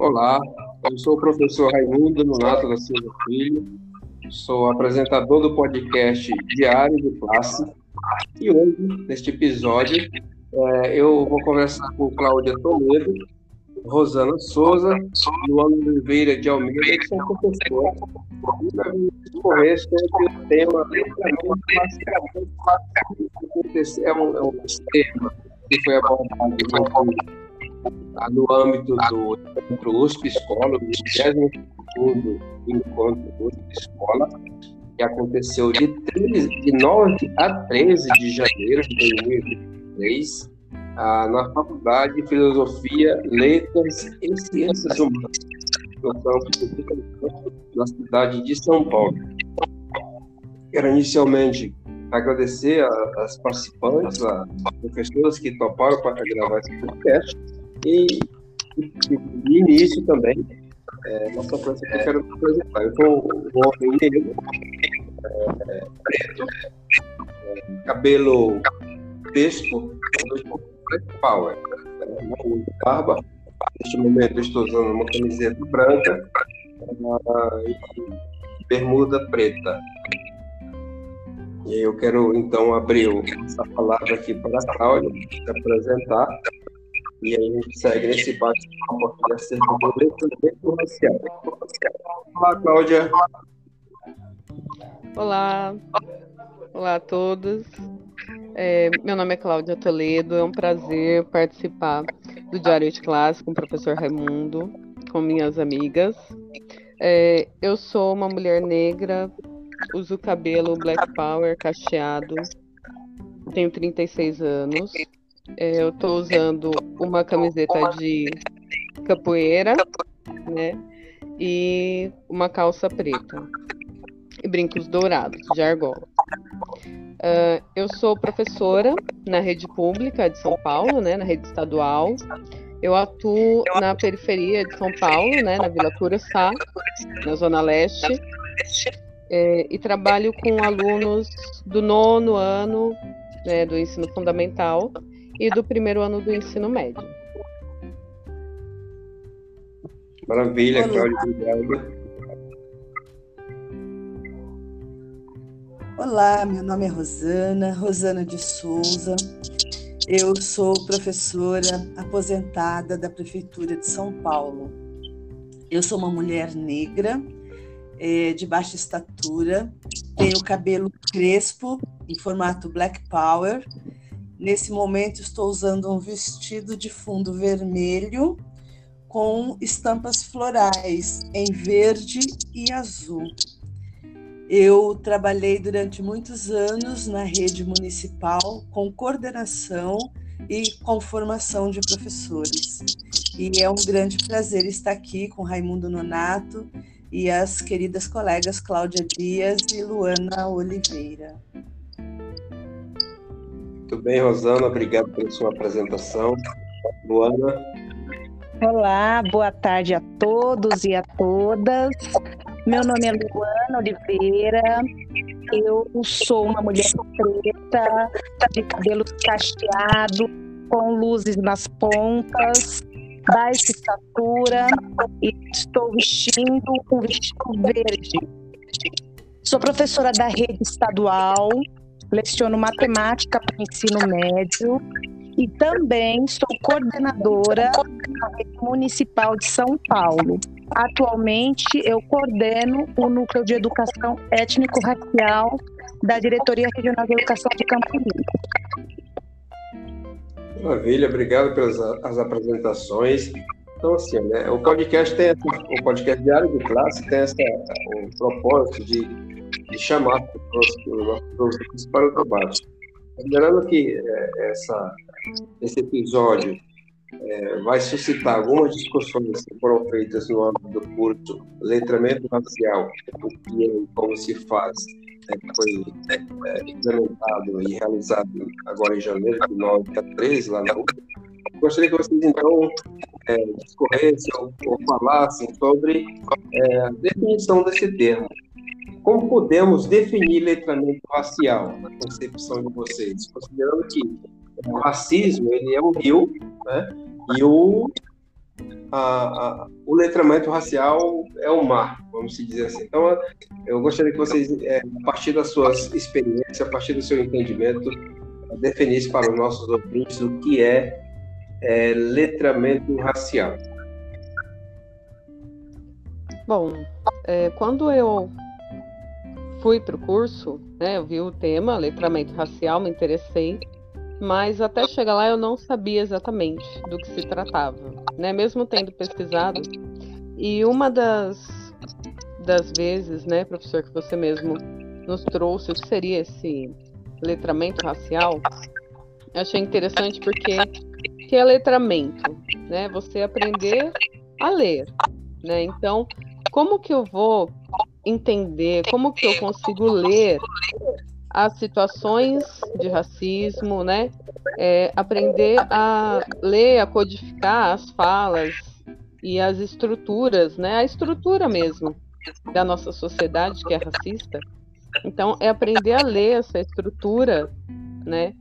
Olá, eu sou o professor Raimundo Nonato da Silva Filho, sou apresentador do podcast Diário de Classe e hoje, neste episódio, é, eu vou conversar com Cláudia Toledo, Rosana Souza Luana Oliveira de Almeida, que são professores. E nós sobre o tema é um, é um tema que foi abordado no, âmbito do encontro USP Escola, do 22 encontro USP Escola, que aconteceu de, 13, de 9 a 13 de janeiro de 2023 ah, na Faculdade de Filosofia, Letras e Ciências Humanas, no campus na cidade de São Paulo. Quero inicialmente agradecer as participantes, as professoras que toparam para gravar esse podcast e, de início também, é, nossa coisa que eu quero apresentar. Eu sou um homem negro, preto, é, cabelo crespo, Power. Né? Barba. Neste momento eu estou usando uma camiseta branca uh, e bermuda preta. E eu quero então abrir essa palavra aqui para a Cláudia se apresentar e aí a gente segue nesse bate-papo acerca do letramento racial. Olá, Cláudia. Olá. Olá a todos. É, meu nome é Cláudia Toledo, é um prazer participar do Diário de Classe com o professor Raimundo, com minhas amigas. É, eu sou uma mulher negra, uso cabelo black power cacheado, tenho 36 anos. É, eu estou usando uma camiseta de capoeira, né? E uma calça preta. E brincos dourados, de argola. Uh, eu sou professora na rede pública de São Paulo, né, na rede estadual. Eu atuo na periferia de São Paulo, né, na Vila Curuçá, na Zona Leste, é, e trabalho com alunos do nono ano né, do ensino fundamental e do primeiro ano do ensino médio. Maravilha, Cláudia, obrigado. Olá, meu nome é Rosana, Rosana de Souza. Eu sou professora aposentada da Prefeitura de São Paulo. Eu sou uma mulher negra, é, de baixa estatura, tenho cabelo crespo, em formato Black Power. Nesse momento, estou usando um vestido de fundo vermelho com estampas florais em verde e azul. Eu trabalhei durante muitos anos na rede municipal com coordenação e com formação de professores. E é um grande prazer estar aqui com Raimundo Nonato e as queridas colegas Cláudia Dias e Luana Oliveira. Muito bem, Rosana, obrigado pela sua apresentação. Luana. Olá, boa tarde a todos e a todas. Meu nome é Luana Oliveira. Eu sou uma mulher preta, de cabelo cacheado, com luzes nas pontas, baixa estatura e estou vestindo um vestido verde. Sou professora da rede estadual, leciono matemática para ensino médio e também sou coordenadora da rede municipal de São Paulo. Atualmente, eu coordeno o Núcleo de Educação Étnico-Racial da Diretoria Regional de Educação de Campo Limpo. Maravilha, obrigado pelas as apresentações. Então, assim, né, o podcast tem o podcast diário de classe tem essa, o propósito de, de chamar os nossos para o debate. Lembrando que é, essa, esse episódio é, vai suscitar algumas discussões que foram feitas no âmbito do curso Letramento Racial, o que é, como se faz, é, foi é, implementado e realizado agora em janeiro, de 9 a 13, lá na UFA. Gostaria que vocês, então, é, discorressem ou, ou, falassem sobre é, a definição desse termo. Como podemos definir letramento racial, na concepção de vocês? Considerando que o racismo ele é um rio, né? E o a, a, o letramento racial é um mar, vamos dizer assim. Então, eu gostaria que vocês, é, a partir das suas experiências, a partir do seu entendimento, definisse para os nossos ouvintes o que é, é letramento racial. Bom, é, quando eu fui para o curso, né, eu vi o tema letramento racial, me interessei mas até chegar lá eu não sabia exatamente do que se tratava, né? Mesmo tendo pesquisado. E uma das, das vezes, né, professor, que você mesmo nos trouxe o que seria esse letramento racial, achei interessante porque que é letramento, né? Você aprender a ler, né? Então, como que eu vou entender, como que eu consigo ler as situações de racismo, né? É, aprender a ler, a codificar as falas e as estruturas, né? A estrutura mesmo da nossa sociedade que é racista. Então, é aprender a ler essa estrutura, né?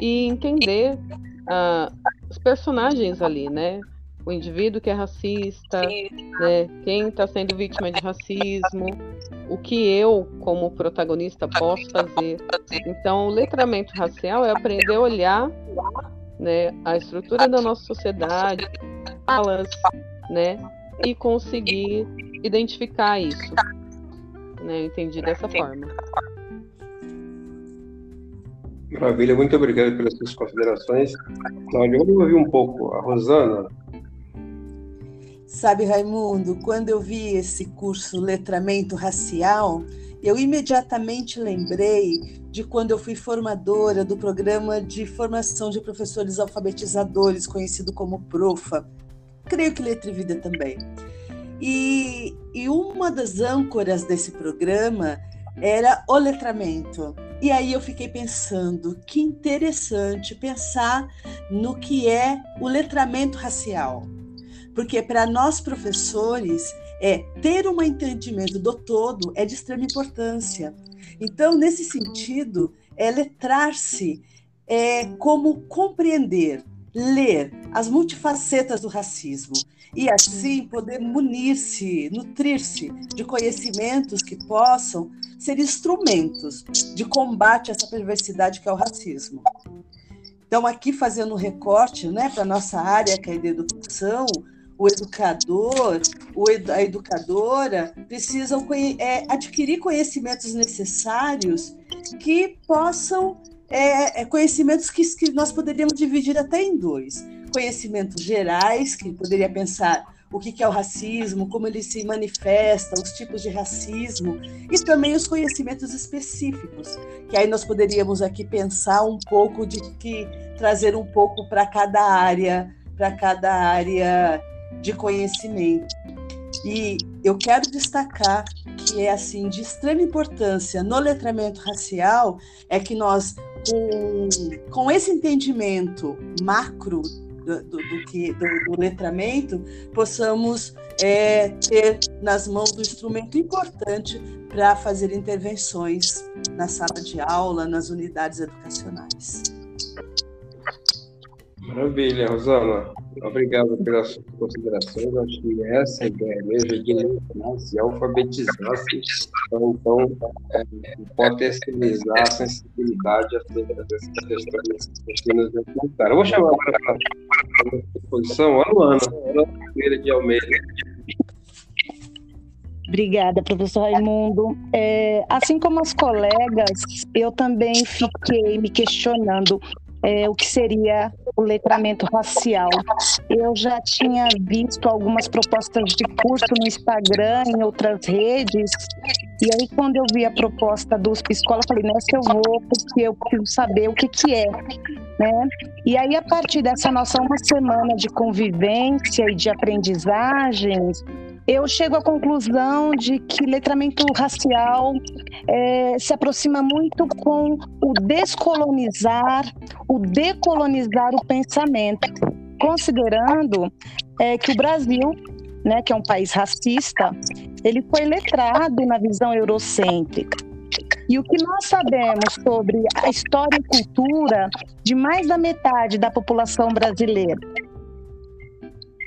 E entender uh, os personagens ali, né? O indivíduo que é racista, né, quem está sendo vítima de racismo, o que eu, como protagonista, posso fazer. Então, o letramento racial é aprender a olhar né, a estrutura da nossa sociedade, falas, né, e conseguir identificar isso. Né, eu entendi dessa forma. Maravilha, muito obrigado pelas suas considerações. Cláudia, vamos ouvir um pouco a Rosana. Sabe, Raimundo, quando eu vi esse curso Letramento Racial, eu imediatamente lembrei de quando eu fui formadora do programa de formação de professores alfabetizadores, conhecido como PROFA. Creio que Letra e Vida também. E, e uma das âncoras desse programa era o letramento. E aí eu fiquei pensando, que interessante pensar no que é o letramento racial porque para nós professores é ter um entendimento do todo é de extrema importância. Então, nesse sentido, é letrar-se é como compreender, ler as multifacetas do racismo e assim poder munir-se, nutrir-se de conhecimentos que possam ser instrumentos de combate a essa perversidade que é o racismo. Então, aqui fazendo um recorte né, para a nossa área, que é a educação, o educador, a educadora precisam é, adquirir conhecimentos necessários que possam é, é, conhecimentos que, que nós poderíamos dividir até em dois. Conhecimentos gerais que poderia pensar o que é o racismo, como ele se manifesta, os tipos de racismo, e também os conhecimentos específicos, que aí nós poderíamos aqui pensar um pouco de que trazer um pouco para cada área, para cada área de conhecimento. E eu quero destacar que é assim de extrema importância no letramento racial é que nós com, com esse entendimento macro do, do, do que do, do, letramento possamos é, ter nas mãos um instrumento importante para fazer intervenções na sala de aula, nas unidades educacionais. Maravilha, Rosana. Obrigado pelas suas considerações. Acho que essa ideia mesmo de ensinar-se, alfabetizar-se, então, é, potencializar a sensibilidade acerca dessas questões que nos Eu vou chamar para a exposição a Luana, Luana de Almeida. Obrigada, professor Raimundo. É, assim como as colegas, eu também fiquei me questionando é, o que seria o letramento racial. Eu já tinha visto algumas propostas de curso no Instagram, em outras redes, e aí quando eu vi a proposta do USP Escola, eu falei, nessa eu vou, porque eu preciso saber o que, que é. Né? E aí, a partir dessa nossa uma semana de convivência e de aprendizagens, eu chego à conclusão de que letramento racial é, se aproxima muito com o descolonizar, o decolonizar o pensamento, considerando é, que o Brasil, né, que é um país racista, ele foi letrado na visão eurocêntrica. E o que nós sabemos sobre a história e cultura de mais da metade da população brasileira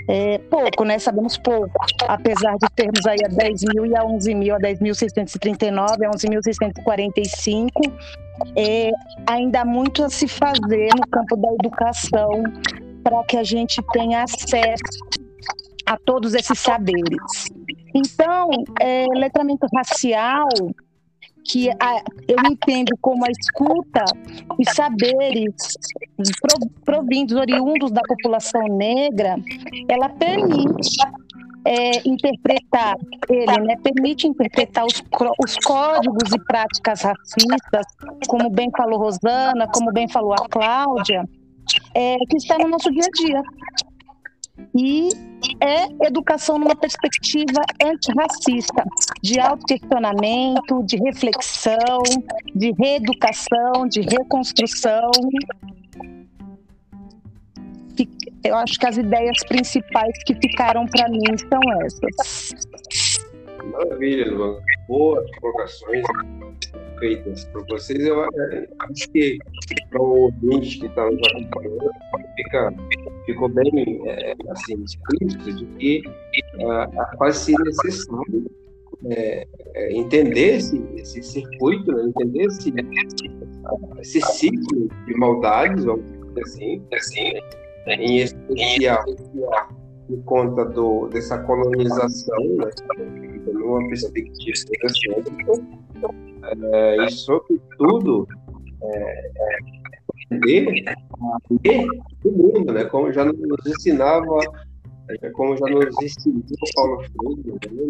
é, pouco, né? Sabemos pouco, apesar de termos aí a 10 mil e a 11 mil, a 10.639, a 11.645, é, ainda há muito a se fazer no campo da educação para que a gente tenha acesso a todos esses saberes. Então, é, letramento racial que a, eu entendo como a escuta e saberes provindos, oriundos da população negra, ela permite é, interpretar ele, né, permite interpretar os, os códigos e práticas racistas, como bem falou Rosana, como bem falou a Cláudia, é, que está no nosso dia a dia. E é educação numa perspectiva antirracista, de autoquestionamento, de reflexão, de reeducação, de reconstrução. Eu acho que as ideias principais que ficaram para mim são essas. Maravilha, Luan. Boas colocações feitas por vocês. Eu acho que para o ouvinte que está nos acompanhando, fica, ficou bem é, assim, explícito de que uh, faz se necessário é, é, entender esse, esse circuito, né? entender esse, esse ciclo de maldades, vamos dizer assim, assim em especial por conta do, dessa colonização, né? numa perspectiva é, e sobretudo é, ler o mundo, né? Como já nos ensinava, é, como já nos ensinou Paulo Freire, né?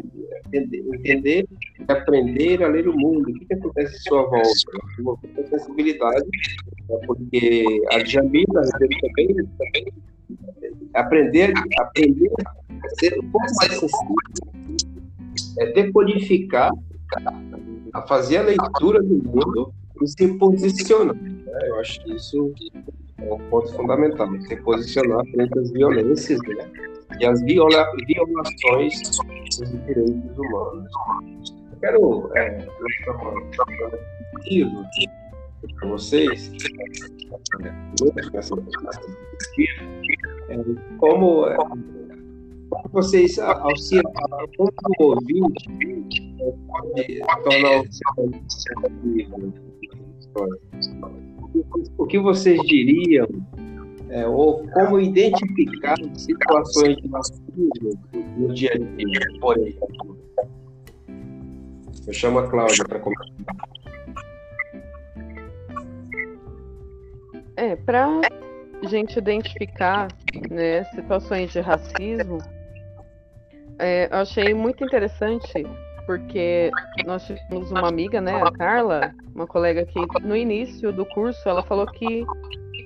entender, entender e aprender a ler o mundo. O que, que acontece em sua volta? Uma sensibilidade, né? porque a Jamila também, também aprender, aprender a ser um pouco mais sensível, é decodificar a fazer a leitura do mundo e se posicionar. Né? Eu acho que isso é um ponto fundamental, se posicionar frente às violências né? e às viola violações dos direitos humanos. Eu quero é, para vocês, é, como é, vocês auxiliam como ouvinte pode tornar o o que vocês diriam é, ou como identificar situações de racismo no dia a dia, por exemplo? Eu chamo a Cláudia para comentar. É, para gente identificar né, situações de racismo, é, eu achei muito interessante porque nós tivemos uma amiga, né, a Carla, uma colega que no início do curso ela falou que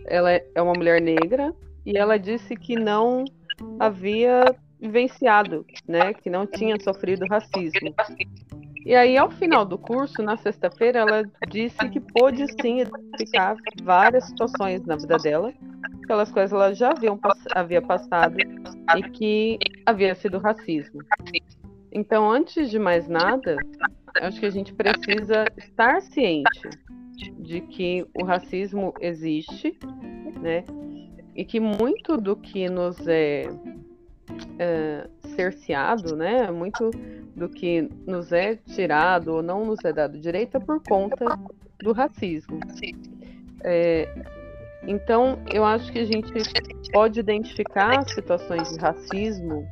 ela é uma mulher negra e ela disse que não havia vivenciado, né, que não tinha sofrido racismo. E aí, ao final do curso, na sexta-feira, ela disse que pôde sim identificar várias situações na vida dela, pelas quais ela já haviam, havia passado e que havia sido racismo. Então, antes de mais nada, acho que a gente precisa estar ciente de que o racismo existe, né? E que muito do que nos é, é cerceado, né? Muito do que nos é tirado ou não nos é dado direito é por conta do racismo. É, então, eu acho que a gente pode identificar situações de racismo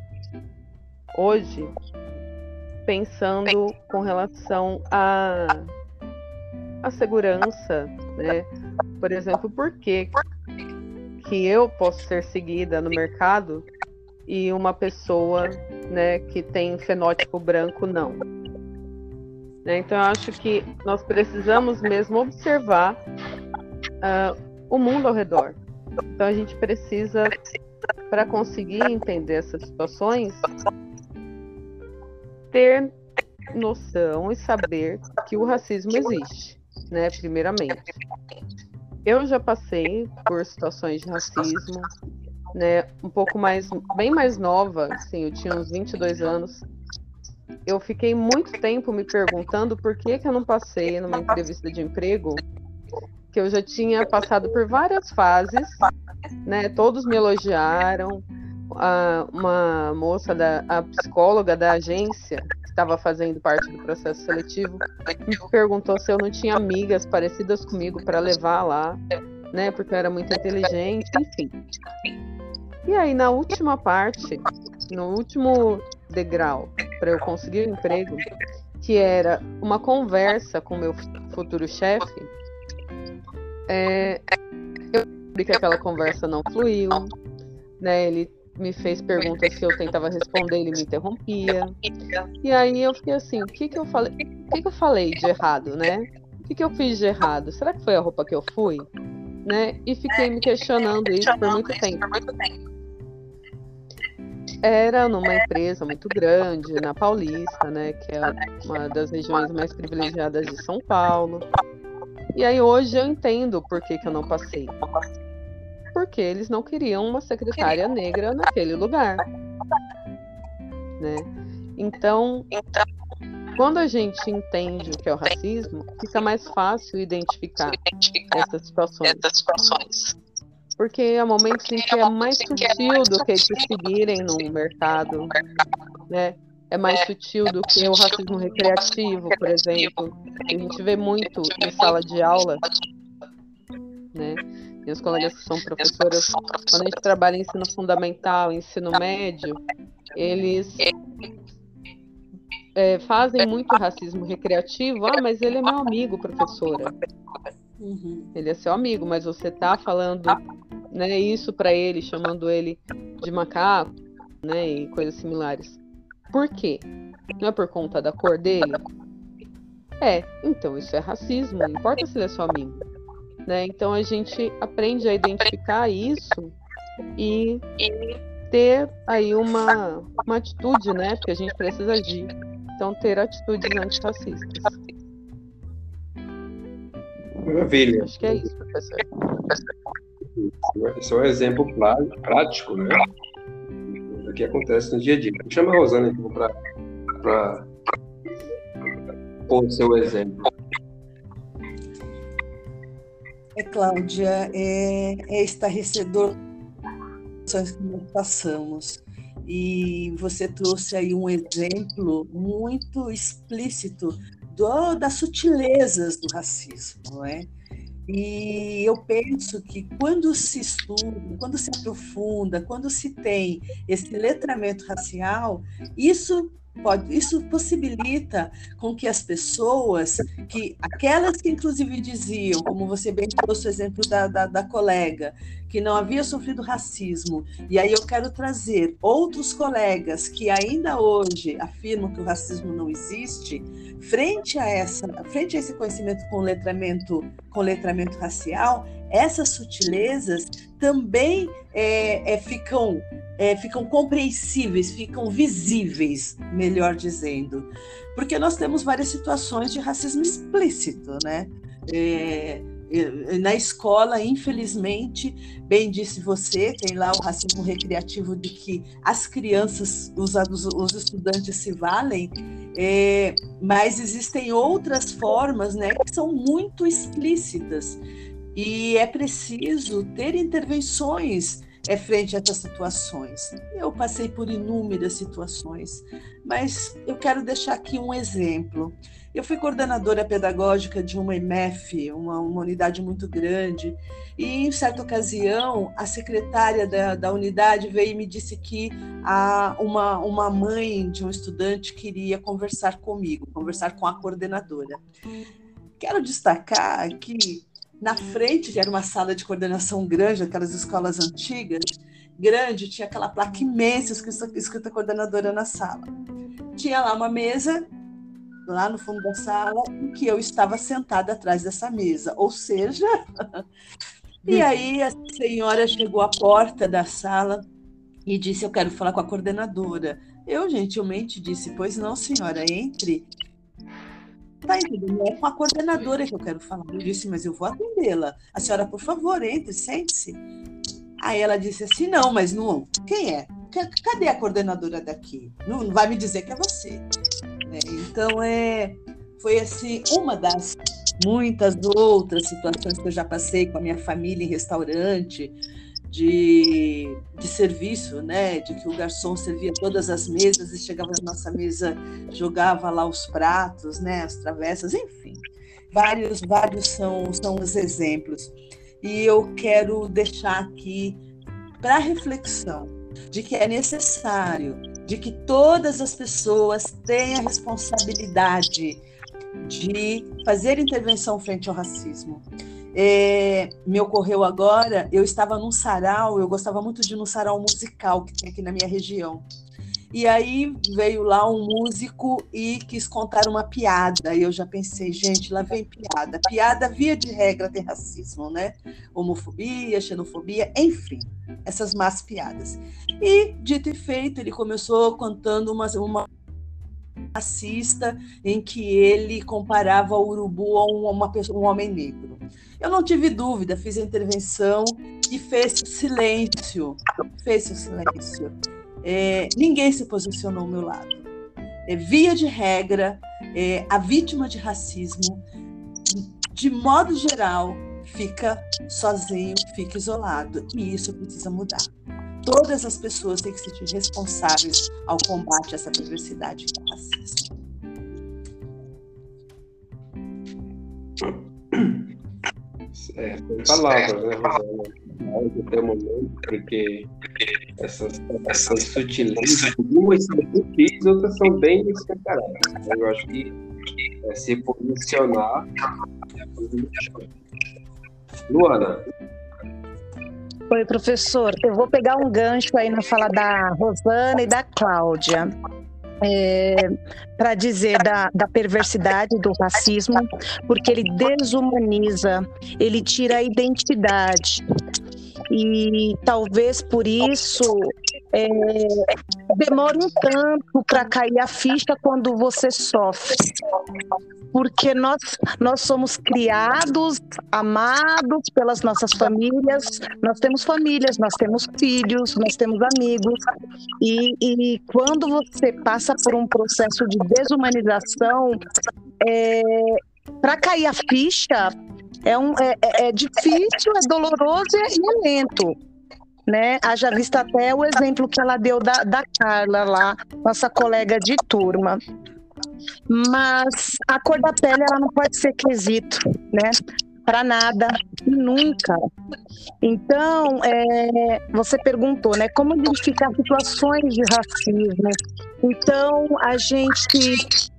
hoje pensando com relação à a, a segurança, né? Por exemplo, por que, que eu posso ser seguida no mercado e uma pessoa né, que tem fenótipo branco não. Né, então, eu acho que nós precisamos mesmo observar uh, o mundo ao redor. Então, a gente precisa, para conseguir entender essas situações, ter noção e saber que o racismo existe, né, primeiramente. Eu já passei por situações de racismo, né, um pouco mais, bem mais nova, assim, eu tinha uns 22 anos. Eu fiquei muito tempo me perguntando por que, que eu não passei numa entrevista de emprego, que eu já tinha passado por várias fases, né, todos me elogiaram, a, uma moça, da, a psicóloga da agência, que estava fazendo parte do processo seletivo, me perguntou se eu não tinha amigas parecidas comigo para levar lá, né? Porque eu era muito inteligente, enfim. E aí, na última parte, no último degrau para eu conseguir o um emprego, que era uma conversa com meu futuro chefe, é, eu vi que aquela conversa não fluiu, né? Ele me fez perguntas que eu tentava responder, ele me interrompia. E aí eu fiquei assim, o que que eu falei? O que que eu falei de errado, né? O que que eu fiz de errado? Será que foi a roupa que eu fui? Né? E fiquei me questionando isso por muito tempo. Era numa empresa muito grande, na Paulista, né? Que é uma das regiões mais privilegiadas de São Paulo. E aí hoje eu entendo por que, que eu não passei porque eles não queriam uma secretária negra naquele lugar. Né? Então, quando a gente entende o que é o racismo, fica mais fácil identificar essas situações. Porque há momentos em que é mais sutil do que te seguirem no mercado, né? É mais sutil do que o racismo recreativo, por exemplo. A gente vê muito em sala de aula, né? e os colegas que são professoras, quando a gente trabalha em ensino fundamental, ensino médio, eles é, fazem muito racismo recreativo. Ah, mas ele é meu amigo, professora. Uhum. Ele é seu amigo, mas você tá falando né, isso para ele, chamando ele de macaco, né, e coisas similares. Por quê? Não é por conta da cor dele? É, então isso é racismo, não importa se ele é seu amigo. Né? Então a gente aprende a identificar isso e ter aí uma, uma atitude, né? Porque a gente precisa agir. Então ter atitudes antirracistas. Maravilha. Acho que é isso, professor. Esse é um exemplo prático, né? Que acontece no dia a dia. Chama a Rosana então para pôr seu exemplo. É, Cláudia, é, é estarrecedor que nós passamos. E você trouxe aí um exemplo muito explícito do, das sutilezas do racismo, não é? E eu penso que quando se estuda, quando se aprofunda, quando se tem esse letramento racial, isso pode, isso possibilita com que as pessoas, que aquelas que inclusive diziam, como você bem trouxe o exemplo da, da, da colega, que não havia sofrido racismo, e aí eu quero trazer outros colegas que ainda hoje afirmam que o racismo não existe, frente a essa, frente a esse conhecimento com letramento, com letramento racial, essas sutilezas também é, é, ficam, é, ficam compreensíveis, ficam visíveis, melhor dizendo. Porque nós temos várias situações de racismo explícito, né? É, na escola, infelizmente, bem disse você, tem lá o racismo recreativo de que as crianças, os, os estudantes se valem, é, mas existem outras formas né, que são muito explícitas e é preciso ter intervenções é, frente a essas situações. Eu passei por inúmeras situações, mas eu quero deixar aqui um exemplo. Eu fui coordenadora pedagógica de uma IMEF, uma, uma unidade muito grande, e em certa ocasião a secretária da, da unidade veio e me disse que a, uma, uma mãe de um estudante queria conversar comigo, conversar com a coordenadora. Quero destacar que na frente, que era uma sala de coordenação grande, aquelas escolas antigas, grande, tinha aquela placa imensa escrita, escrita coordenadora na sala. Tinha lá uma mesa, lá no fundo da sala, em que eu estava sentada atrás dessa mesa. Ou seja, e aí a senhora chegou à porta da sala e disse: Eu quero falar com a coordenadora. Eu gentilmente disse: Pois não, senhora, entre Tá entendendo? É com a coordenadora que eu quero falar. Eu disse, mas eu vou atendê-la. A senhora, por favor, entre, sente-se. Aí ela disse assim: não, mas não. Quem é? Cadê a coordenadora daqui? Não vai me dizer que é você. É, então, é, foi assim, uma das muitas outras situações que eu já passei com a minha família em restaurante, de, de serviço, né? De que o garçom servia todas as mesas e chegava na nossa mesa, jogava lá os pratos, né? As travessas, enfim. Vários, vários são, são os exemplos. E eu quero deixar aqui para reflexão de que é necessário, de que todas as pessoas têm a responsabilidade de fazer intervenção frente ao racismo. É, me ocorreu agora, eu estava num sarau, eu gostava muito de ir num sarau musical que tem aqui na minha região. E aí veio lá um músico e quis contar uma piada. E eu já pensei, gente, lá vem piada. Piada, via de regra, tem racismo, né? Homofobia, xenofobia, enfim, essas más piadas. E, dito e feito, ele começou contando uma, uma racista em que ele comparava o urubu a um, uma pessoa, um homem negro. Eu não tive dúvida, fiz a intervenção e fez silêncio, fez silêncio. É, ninguém se posicionou ao meu lado. É, via de regra, é, a vítima de racismo, de modo geral, fica sozinho, fica isolado. E isso precisa mudar. Todas as pessoas têm que se sentir responsáveis ao combate a essa perversidade que é o racismo. É, tem palavras, né, Rosana? Até o momento, porque essas, essas sutilezas, algumas são sutis, outras são bem escancaradas. Eu acho que é, se posicionar. Luana. Oi, professor. Eu vou pegar um gancho aí na fala da Rosana e da Cláudia é, para dizer da, da perversidade do racismo, porque ele desumaniza, ele tira a identidade. E talvez por isso é, demore um tanto para cair a ficha quando você sofre. Porque nós, nós somos criados, amados pelas nossas famílias, nós temos famílias, nós temos filhos, nós temos amigos. E, e quando você passa por um processo de desumanização, é, para cair a ficha, é, um, é, é, é difícil, é doloroso e é lento né? Haja vista até o exemplo que ela deu da, da Carla lá, nossa colega de turma. Mas a cor da pele ela não pode ser quesito, né? Para nada, nunca. Então, é, você perguntou, né? Como identificar situações de racismo? Então, a gente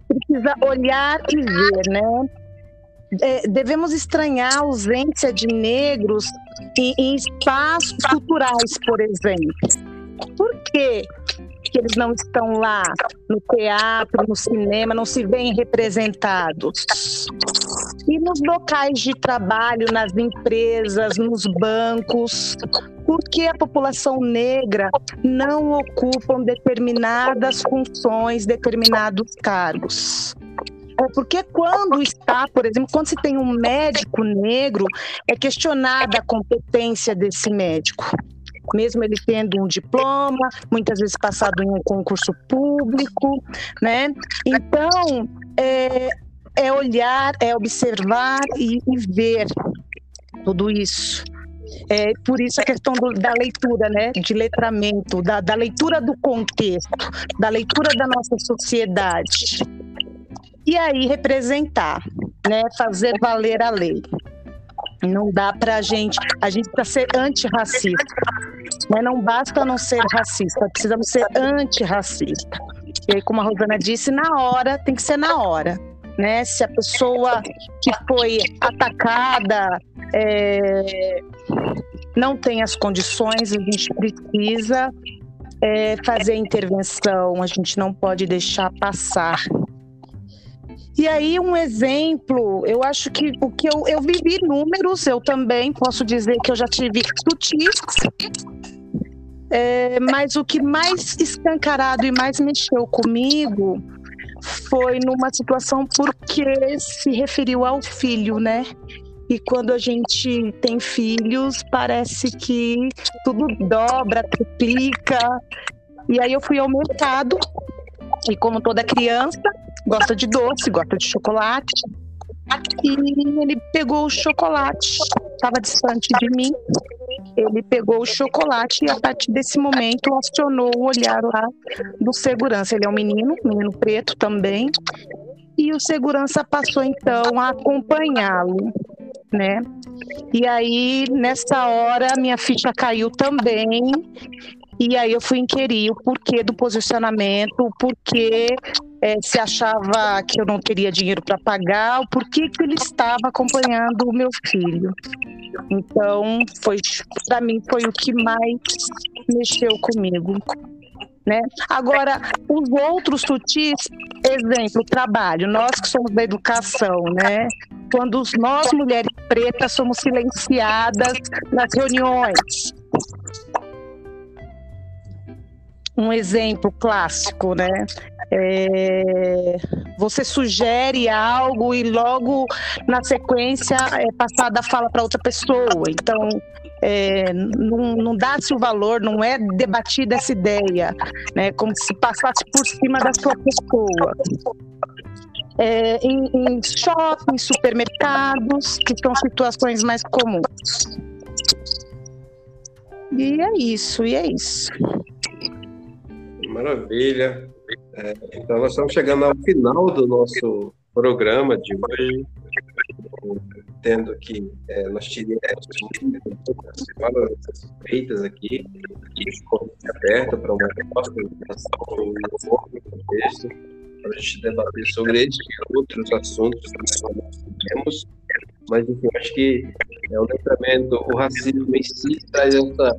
precisa olhar e ver, né? É, devemos estranhar a ausência de negros em, em espaços culturais, por exemplo. Por quê? que eles não estão lá no teatro, no cinema, não se veem representados. E nos locais de trabalho, nas empresas, nos bancos, por que a população negra não ocupam determinadas funções, determinados cargos? É porque quando está, por exemplo, quando se tem um médico negro, é questionada a competência desse médico. Mesmo ele tendo um diploma, muitas vezes passado em um concurso público, né? Então, é, é olhar, é observar e, e ver tudo isso. É, por isso a questão do, da leitura, né, de letramento, da, da leitura do contexto, da leitura da nossa sociedade e aí representar, né, fazer valer a lei. Não dá para a gente, a gente precisa ser antirracista, né? não basta não ser racista, precisamos ser antirracista. E aí, como a Rosana disse, na hora, tem que ser na hora. Né? Se a pessoa que foi atacada é, não tem as condições, a gente precisa é, fazer intervenção, a gente não pode deixar passar e aí, um exemplo, eu acho que o que eu, eu vivi números, eu também posso dizer que eu já tive sutis. É, mas o que mais escancarado e mais mexeu comigo foi numa situação porque se referiu ao filho, né? E quando a gente tem filhos, parece que tudo dobra, triplica. E aí eu fui ao mercado e como toda criança, gosta de doce, gosta de chocolate. E ele pegou o chocolate, estava distante de mim. ele pegou o chocolate e a partir desse momento acionou o olhar lá do segurança. Ele é um menino, menino preto também, e o segurança passou então a acompanhá-lo, né? E aí nessa hora minha ficha caiu também. E aí eu fui inquirir o porquê do posicionamento, o porquê é, se achava que eu não teria dinheiro para pagar, o porquê que ele estava acompanhando o meu filho. Então, foi para mim foi o que mais mexeu comigo. Né? Agora, os outros sutis, exemplo, trabalho, nós que somos da educação, né? Quando nós, mulheres pretas, somos silenciadas nas reuniões. Um exemplo clássico, né? É, você sugere algo e logo na sequência é passada a fala para outra pessoa. Então, é, não, não dá-se o valor, não é debatida essa ideia, né? como se passasse por cima da sua pessoa. É, em, em shoppings, supermercados, que são situações mais comuns. E é isso, e é isso. Maravilha. É, então, nós estamos chegando ao final do nosso programa de hoje, tendo que é, nós tivemos várias suspeitas aqui, e aberto para uma resposta um novo contexto, para a gente debater sobre esses e outros assuntos que nós temos. Mas, enfim, acho que é o letramento, o racismo em si traz essa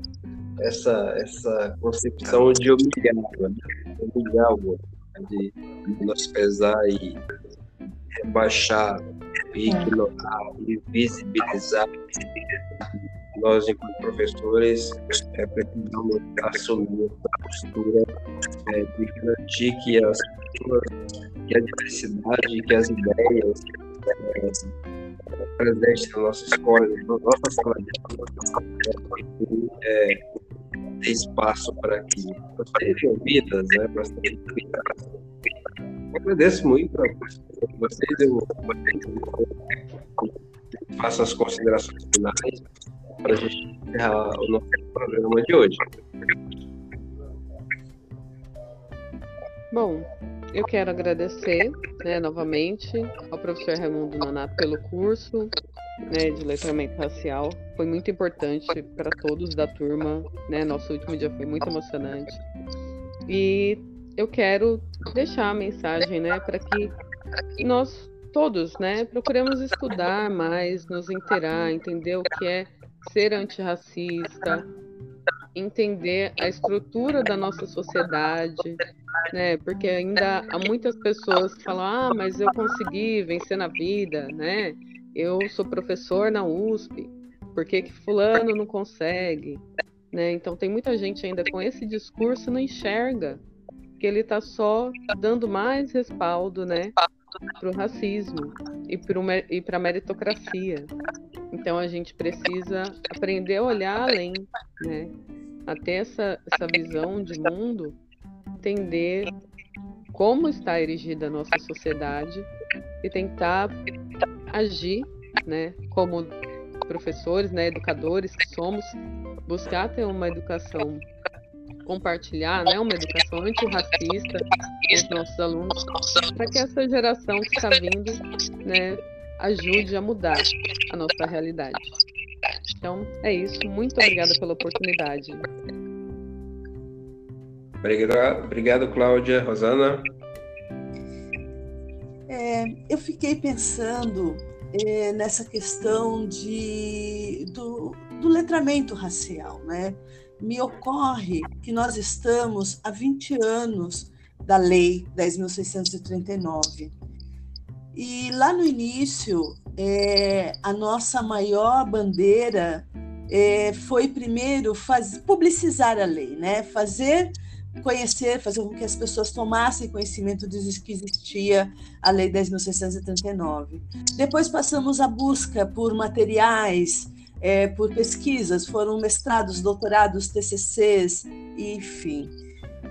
essa, essa concepção de humilhar, né? humilhar o outro, de menosprezar e rebaixar, e ignorar, e visibilizar. Nós, enquanto professores, é, precisamos assumir essa postura é, de garantir que as que a diversidade, que as ideias é, presentes na nossa escola, na nossa sala de aula, é, ter espaço para que sejam ouvidas, né, para serem. Agradeço muito a vocês, eu, faço as considerações finais para a gente encerrar o nosso programa de hoje. Bom, eu quero agradecer né, novamente ao professor Raimundo Nonato pelo curso, né, de letramento racial. Foi muito importante para todos da turma. Né? Nosso último dia foi muito emocionante. E eu quero deixar a mensagem né, para que nós todos né, procuremos estudar mais, nos inteirar, entender o que é ser antirracista, entender a estrutura da nossa sociedade, né? Porque ainda há muitas pessoas que falam: "Ah, mas eu consegui vencer na vida", né? Eu sou professor na USP, por que, que fulano não consegue? Né? Então tem muita gente ainda com esse discurso não enxerga que ele está só dando mais respaldo né, para o racismo e para a meritocracia. Então a gente precisa aprender a olhar além, né? a ter essa, essa visão de mundo, entender como está erigida a nossa sociedade e tentar agir, né, como professores, né, educadores que somos, buscar ter uma educação compartilhar, né, uma educação antirracista os nossos alunos, para que essa geração que está vindo, né, ajude a mudar a nossa realidade. Então, é isso. Muito obrigada pela oportunidade. Obrigado, obrigado Cláudia. Rosana? É, eu fiquei pensando é, nessa questão de, do, do letramento racial. Né? Me ocorre que nós estamos há 20 anos da Lei 10.639. E lá no início, é, a nossa maior bandeira é, foi primeiro faz, publicizar a lei, né? fazer conhecer, fazer com que as pessoas tomassem conhecimento de que existia a Lei 10.639. Depois passamos a busca por materiais, é, por pesquisas, foram mestrados, doutorados, TCCs, enfim.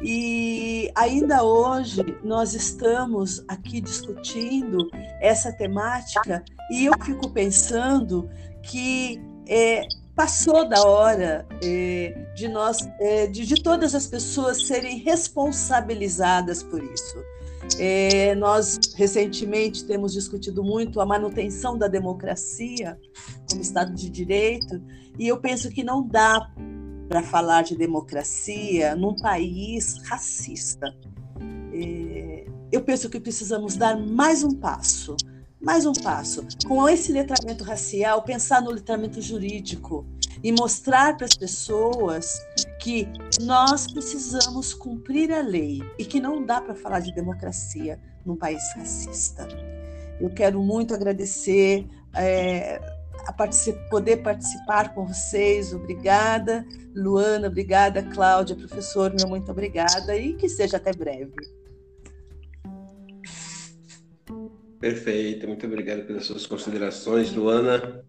E ainda hoje nós estamos aqui discutindo essa temática e eu fico pensando que é, passou da hora é, de nós, é, de, de, todas as pessoas serem responsabilizadas por isso. É, nós recentemente temos discutido muito a manutenção da democracia como Estado de Direito, e eu penso que não dá para falar de democracia num país racista. É, eu penso que precisamos dar mais um passo, mais um passo. Com esse letramento racial, pensar no letramento jurídico e mostrar para as pessoas que nós precisamos cumprir a lei e que não dá para falar de democracia num país racista. Eu quero muito agradecer é, a particip poder participar com vocês. Obrigada, Luana, obrigada, Cláudia, professor, meu muito obrigada e que seja até breve. Perfeito, muito obrigado pelas suas considerações, Luana.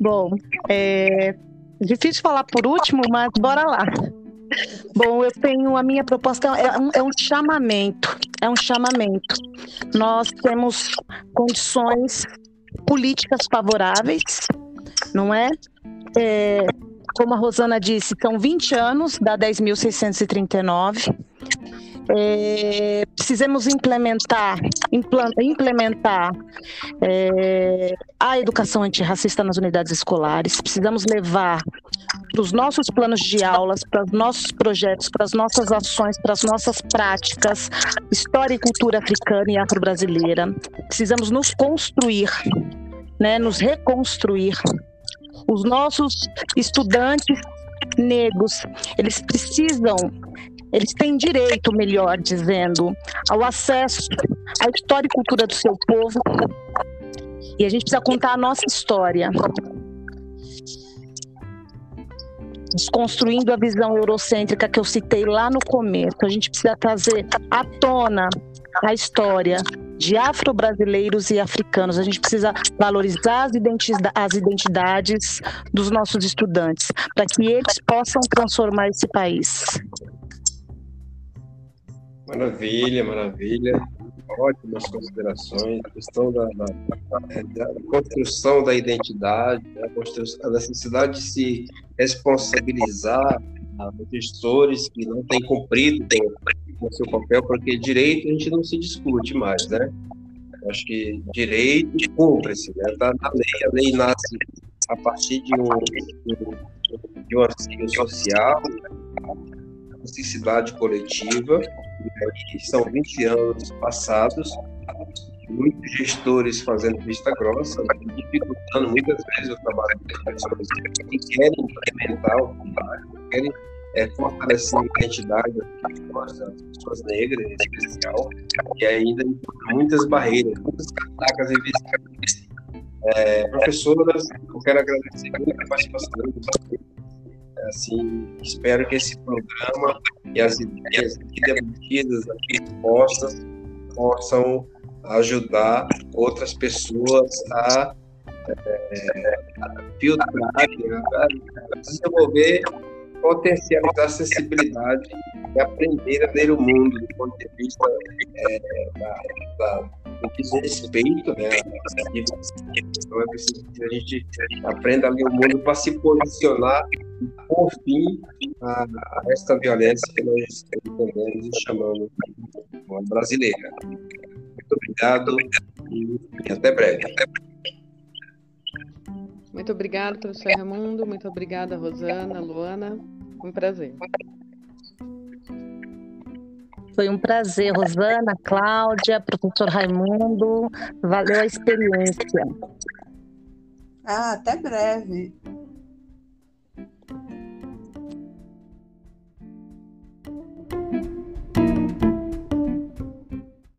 Bom, é difícil falar por último, mas bora lá. Bom, eu tenho a minha proposta é um, é um chamamento, é um chamamento. Nós temos condições políticas favoráveis, não é? é como a Rosana disse, são 20 anos da 10.639 é, precisamos implementar, implementar é, a educação antirracista nas unidades escolares, precisamos levar para os nossos planos de aulas, para os nossos projetos, para as nossas ações, para as nossas práticas, história e cultura africana e afro-brasileira. Precisamos nos construir, né, nos reconstruir. Os nossos estudantes negros, eles precisam eles têm direito, melhor dizendo, ao acesso à história e cultura do seu povo. E a gente precisa contar a nossa história. Desconstruindo a visão eurocêntrica que eu citei lá no começo. A gente precisa trazer à tona a história de afro-brasileiros e africanos. A gente precisa valorizar as, as identidades dos nossos estudantes, para que eles possam transformar esse país. Maravilha, maravilha. Ótimas considerações. A questão da, da, da, construção da identidade, a, construção, a necessidade de se responsabilizar os gestores que não têm cumprido o seu papel, porque direito a gente não se discute mais, né? acho que direito cumpre-se, né? Está na lei. A lei nasce a partir de um, de um artigo social, necessidade coletiva, né, são 20 anos passados, muitos gestores fazendo vista grossa, dificultando muitas vezes o trabalho das pessoas que querem implementar o trabalho, querem é, fortalecer a identidade das pessoas, das pessoas negras em especial, e ainda muitas barreiras, muitas caracas invisíveis. É, professoras, eu quero agradecer muito a participação de vocês Assim, espero que esse programa e as ideias aqui debatidas, aqui expostas, possam ajudar outras pessoas a, é, filtrar, a desenvolver, potencializar a acessibilidade e aprender a ler o mundo do ponto de vista é, da, da o que diz respeito, né? Então é preciso que a gente aprenda a ler o mundo para se posicionar e por fim a, a esta violência que nós entendemos e chamamos brasileira. Muito obrigado e até breve. Muito obrigado, professor Raimundo. Muito obrigada, Rosana, Luana. Um prazer. Foi um prazer, Rosana, Cláudia, professor Raimundo. Valeu a experiência. Ah, até breve.